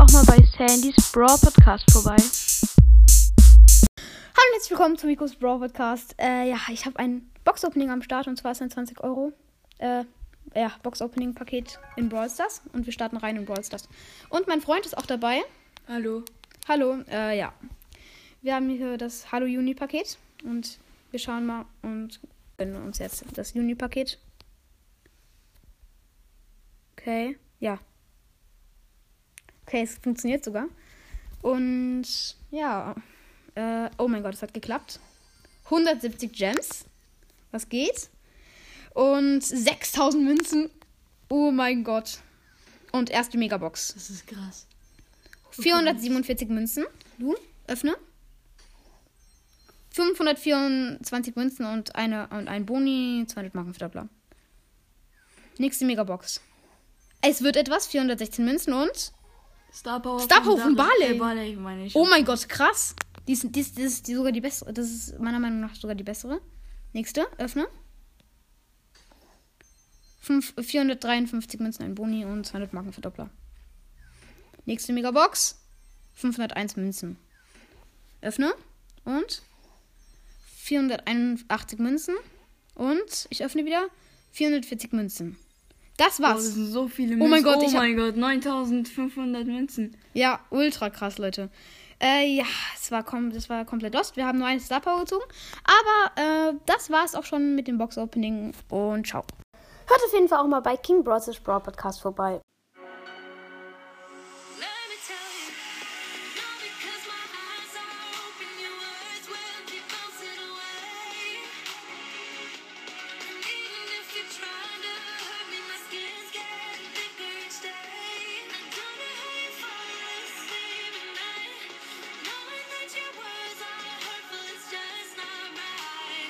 Brawl Podcast vorbei. Hallo und herzlich willkommen zum Mikros Brawl Podcast. Äh, ja, ich habe ein Box-Opening am Start und zwar ist ein 20 Euro äh, ja, Box-Opening-Paket in Brawl Stars und wir starten rein in Brawl Stars. Und mein Freund ist auch dabei. Hallo. Hallo, äh, ja. Wir haben hier das Hallo Juni-Paket und wir schauen mal und gönnen uns jetzt das Juni-Paket. Okay, ja. Okay, es funktioniert sogar. Und ja, äh, oh mein Gott, es hat geklappt. 170 Gems. Was geht? Und 6000 Münzen. Oh mein Gott. Und erste Megabox. Das ist krass. 447 Münzen. Du, öffne. 524 Münzen und, eine, und ein Boni, 200 Marken Verdoppler. Nächste Megabox. Es wird etwas, 416 Münzen und. Star Power. Star Power von Barley. Barley. Barley meine ich. Oh mein Gott, krass. Die ist, die ist, die ist die sogar die bessere. Das ist meiner Meinung nach sogar die bessere. Nächste, öffne. Fünf- 453 Münzen, ein Boni und 200 Marken Verdoppler. Nächste Megabox. 501 Münzen. Öffne. Und 481 Münzen. Und ich öffne wieder 440 Münzen. Das das war's. sind so viele Oh Münzen. mein Gott, oh ich hab- mein Gott, 9500 Münzen. Ja, ultra krass, Leute. Äh, ja, es war kom das war komplett lost. Wir haben nur eine Star Power gezogen. Aber äh, das war es auch schon mit dem Box-Opening. Und ciao. Hört auf jeden Fall auch mal bei King Bros. Brawl Podcast vorbei.